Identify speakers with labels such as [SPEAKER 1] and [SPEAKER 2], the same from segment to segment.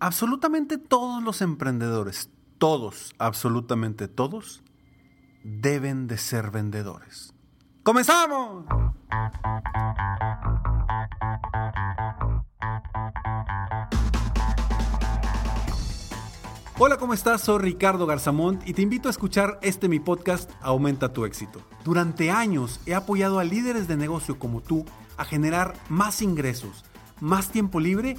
[SPEAKER 1] absolutamente todos los emprendedores, todos, absolutamente todos, deben de ser vendedores. ¡Comenzamos! Hola, ¿cómo estás? Soy Ricardo Garzamont y te invito a escuchar este mi podcast Aumenta tu éxito. Durante años he apoyado a líderes de negocio como tú a generar más ingresos, más tiempo libre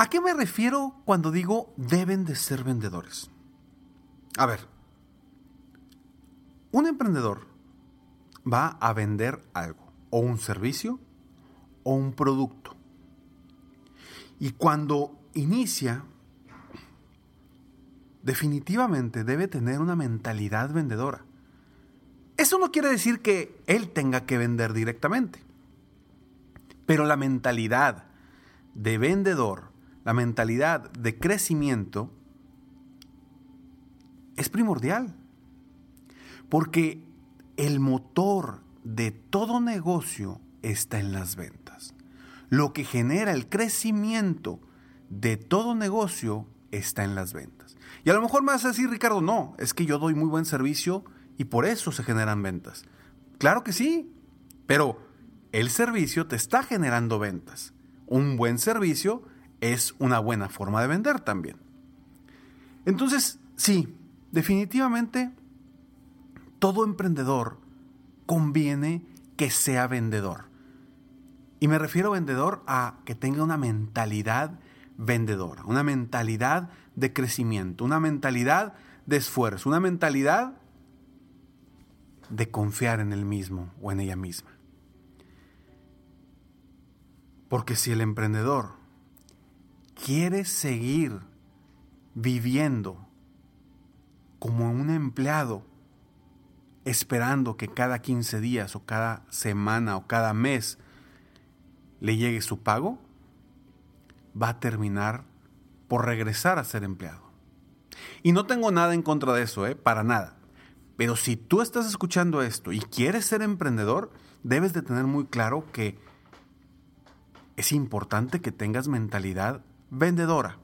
[SPEAKER 1] ¿A qué me refiero cuando digo deben de ser vendedores? A ver, un emprendedor va a vender algo, o un servicio, o un producto. Y cuando inicia, definitivamente debe tener una mentalidad vendedora. Eso no quiere decir que él tenga que vender directamente. Pero la mentalidad de vendedor, la mentalidad de crecimiento, es primordial. Porque el motor de todo negocio está en las ventas. Lo que genera el crecimiento de todo negocio está en las ventas. Y a lo mejor me vas a decir, Ricardo, no, es que yo doy muy buen servicio y por eso se generan ventas. Claro que sí, pero el servicio te está generando ventas. Un buen servicio es una buena forma de vender también. Entonces, sí, definitivamente todo emprendedor conviene que sea vendedor. Y me refiero vendedor a que tenga una mentalidad vendedora, una mentalidad de crecimiento, una mentalidad de esfuerzo, una mentalidad de confiar en él mismo o en ella misma. Porque si el emprendedor quiere seguir viviendo como un empleado, esperando que cada 15 días o cada semana o cada mes le llegue su pago, va a terminar por regresar a ser empleado. Y no tengo nada en contra de eso, ¿eh? para nada. Pero si tú estás escuchando esto y quieres ser emprendedor, debes de tener muy claro que es importante que tengas mentalidad vendedora.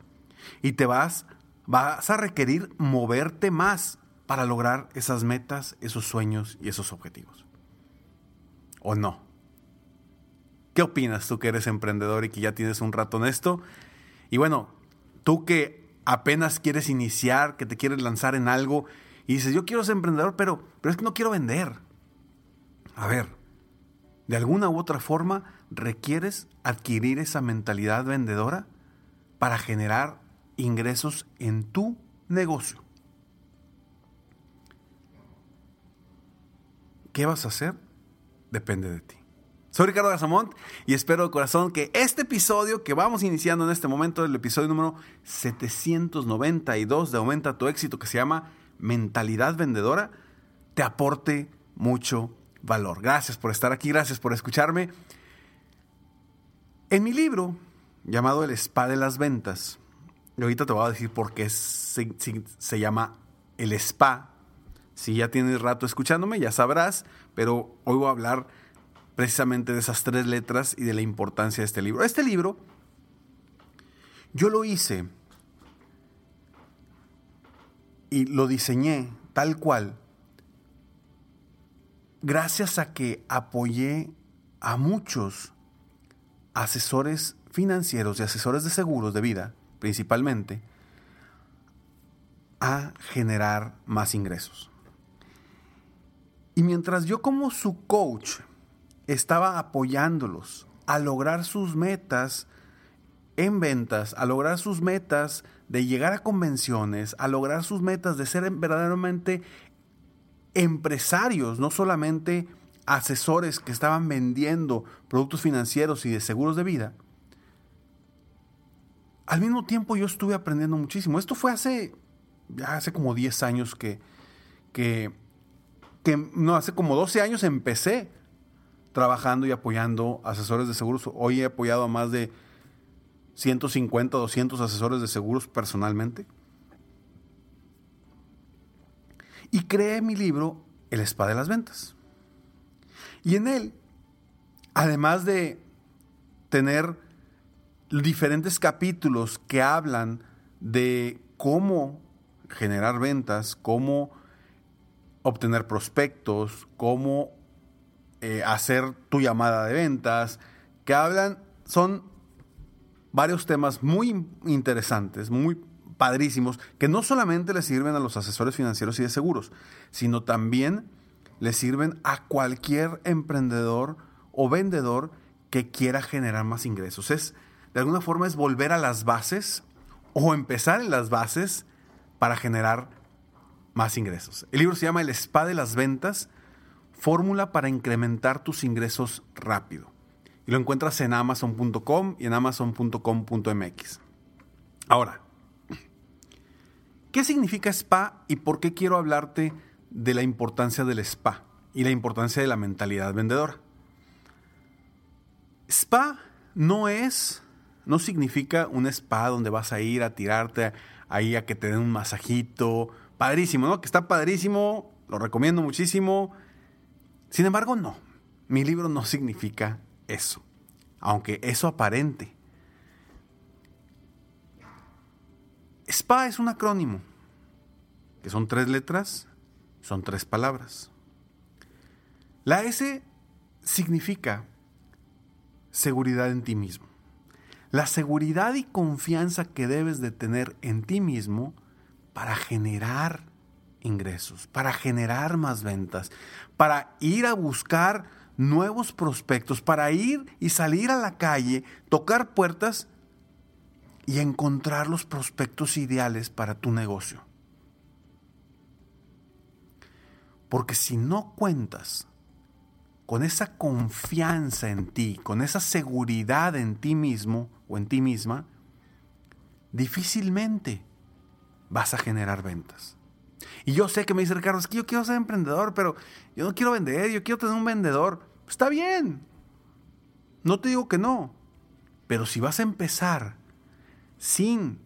[SPEAKER 1] Y te vas, vas a requerir moverte más para lograr esas metas, esos sueños y esos objetivos. ¿O no? ¿Qué opinas tú que eres emprendedor y que ya tienes un rato en esto? Y bueno, tú que apenas quieres iniciar, que te quieres lanzar en algo y dices, yo quiero ser emprendedor, pero, pero es que no quiero vender. A ver, de alguna u otra forma requieres adquirir esa mentalidad vendedora para generar ingresos en tu negocio. ¿Qué vas a hacer? Depende de ti. Soy Ricardo Gazamont y espero de corazón que este episodio que vamos iniciando en este momento, el episodio número 792 de Aumenta tu éxito, que se llama Mentalidad Vendedora, te aporte mucho valor. Gracias por estar aquí, gracias por escucharme. En mi libro llamado El Spa de las Ventas, y ahorita te voy a decir por qué se, llama El Spa. Si ya tienes rato escuchándome, ya sabrás, pero hoy voy a hablar precisamente de esas tres letras y de la importancia de este libro. Este libro yo lo hice y lo diseñé tal cual gracias a que apoyé a muchos asesores financieros y asesores de seguros de vida, principalmente, a generar más ingresos. Y mientras yo como su coach estaba apoyándolos a lograr sus metas en ventas, a lograr sus metas de llegar a convenciones, a lograr sus metas de ser verdaderamente empresarios, no solamente asesores que estaban vendiendo productos financieros y de seguros de vida. Al mismo tiempo yo estuve aprendiendo muchísimo. Esto fue hace ya hace como 10 años que, que, que, no, hace como 12 años empecé trabajando y apoyando asesores de seguros. Hoy he apoyado a más de 150, 200 asesores de seguros personalmente. Y creé mi libro El Spa de las Ventas. Y en él, además de tener diferentes capítulos que hablan de cómo generar ventas, cómo obtener prospectos, cómo eh, hacer tu llamada de ventas, que hablan, son varios temas muy interesantes, muy padrísimos, que no solamente le sirven a los asesores financieros y de seguros, sino también le sirven a cualquier emprendedor o vendedor que quiera generar más ingresos. Es, de alguna forma, es volver a las bases o empezar en las bases para generar más ingresos. El libro se llama El Spa de las Ventas, fórmula para incrementar tus ingresos rápido. Y lo encuentras en amazon.com y en amazon.com.mx. Ahora, ¿qué significa spa y por qué quiero hablarte de la importancia del spa y la importancia de la mentalidad vendedora? Spa no es, no significa un spa donde vas a ir a tirarte ahí a que te den un masajito. Padrísimo, ¿no? Que está padrísimo, lo recomiendo muchísimo. Sin embargo, no. Mi libro no significa eso, aunque eso aparente. SPA es un acrónimo, que son tres letras, son tres palabras. La S significa seguridad en ti mismo. La seguridad y confianza que debes de tener en ti mismo para generar ingresos, para generar más ventas, para ir a buscar nuevos prospectos, para ir y salir a la calle, tocar puertas y encontrar los prospectos ideales para tu negocio. Porque si no cuentas con esa confianza en ti, con esa seguridad en ti mismo o en ti misma, difícilmente vas a generar ventas. Y yo sé que me dice Ricardo, es que yo quiero ser emprendedor, pero yo no quiero vender, yo quiero tener un vendedor. Está bien. No te digo que no. Pero si vas a empezar sin,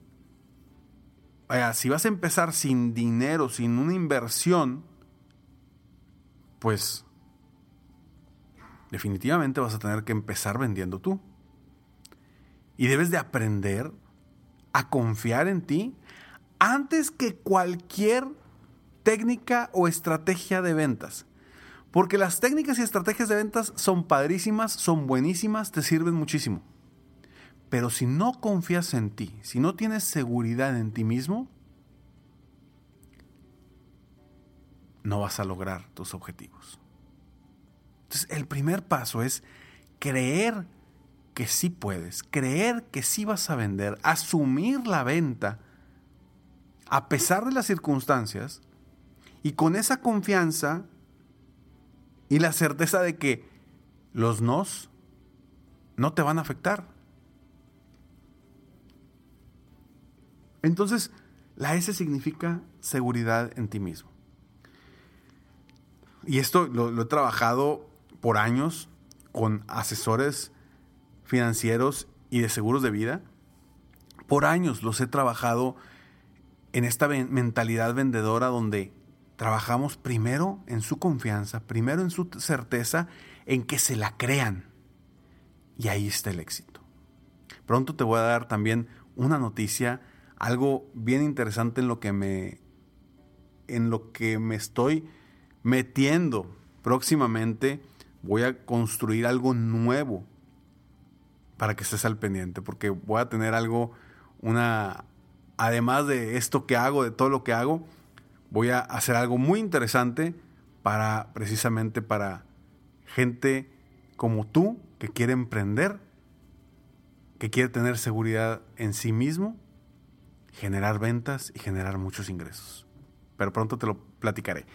[SPEAKER 1] vaya, si vas a empezar sin dinero, sin una inversión, pues definitivamente vas a tener que empezar vendiendo tú. Y debes de aprender a confiar en ti antes que cualquier técnica o estrategia de ventas. Porque las técnicas y estrategias de ventas son padrísimas, son buenísimas, te sirven muchísimo. Pero si no confías en ti, si no tienes seguridad en ti mismo, no vas a lograr tus objetivos. Entonces, el primer paso es creer que sí puedes, creer que sí vas a vender, asumir la venta a pesar de las circunstancias y con esa confianza y la certeza de que los nos no te van a afectar. Entonces, la S significa seguridad en ti mismo. Y esto lo, lo he trabajado por años con asesores financieros y de seguros de vida. Por años los he trabajado en esta mentalidad vendedora donde trabajamos primero en su confianza, primero en su certeza, en que se la crean. Y ahí está el éxito. Pronto te voy a dar también una noticia, algo bien interesante en lo que me en lo que me estoy metiendo próximamente voy a construir algo nuevo para que estés al pendiente, porque voy a tener algo, una, además de esto que hago, de todo lo que hago, voy a hacer algo muy interesante para, precisamente para gente como tú que quiere emprender, que quiere tener seguridad en sí mismo, generar ventas y generar muchos ingresos. Pero pronto te lo platicaré.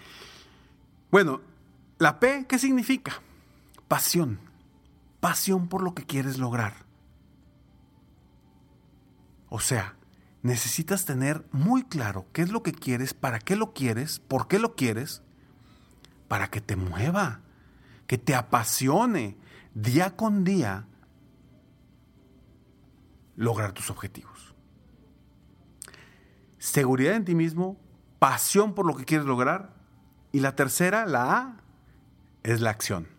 [SPEAKER 1] Bueno, la P, ¿qué significa? Pasión. Pasión por lo que quieres lograr. O sea, necesitas tener muy claro qué es lo que quieres, para qué lo quieres, por qué lo quieres, para que te mueva, que te apasione día con día lograr tus objetivos. Seguridad en ti mismo, pasión por lo que quieres lograr y la tercera, la A, es la acción.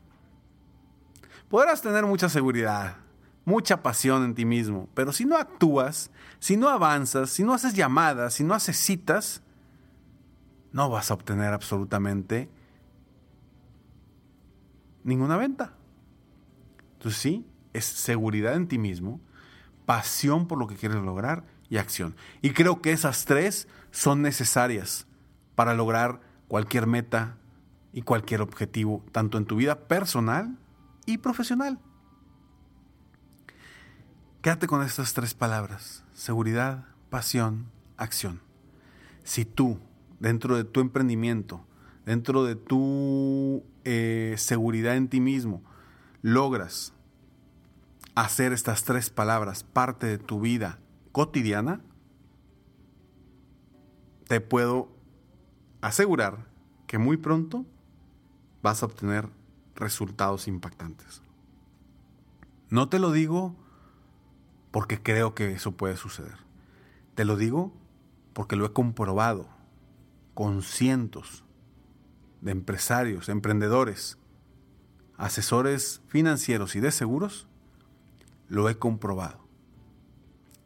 [SPEAKER 1] Podrás tener mucha seguridad, mucha pasión en ti mismo, pero si no actúas, si no avanzas, si no haces llamadas, si no haces citas, no vas a obtener absolutamente ninguna venta. Entonces sí, es seguridad en ti mismo, pasión por lo que quieres lograr y acción. Y creo que esas tres son necesarias para lograr cualquier meta y cualquier objetivo, tanto en tu vida personal y profesional. Quédate con estas tres palabras, seguridad, pasión, acción. Si tú, dentro de tu emprendimiento, dentro de tu eh, seguridad en ti mismo, logras hacer estas tres palabras parte de tu vida cotidiana, te puedo asegurar que muy pronto vas a obtener resultados impactantes. No te lo digo porque creo que eso puede suceder. Te lo digo porque lo he comprobado con cientos de empresarios, emprendedores, asesores financieros y de seguros, lo he comprobado.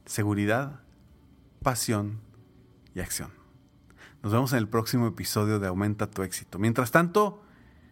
[SPEAKER 1] Seguridad, pasión y acción. Nos vemos en el próximo episodio de Aumenta tu éxito. Mientras tanto,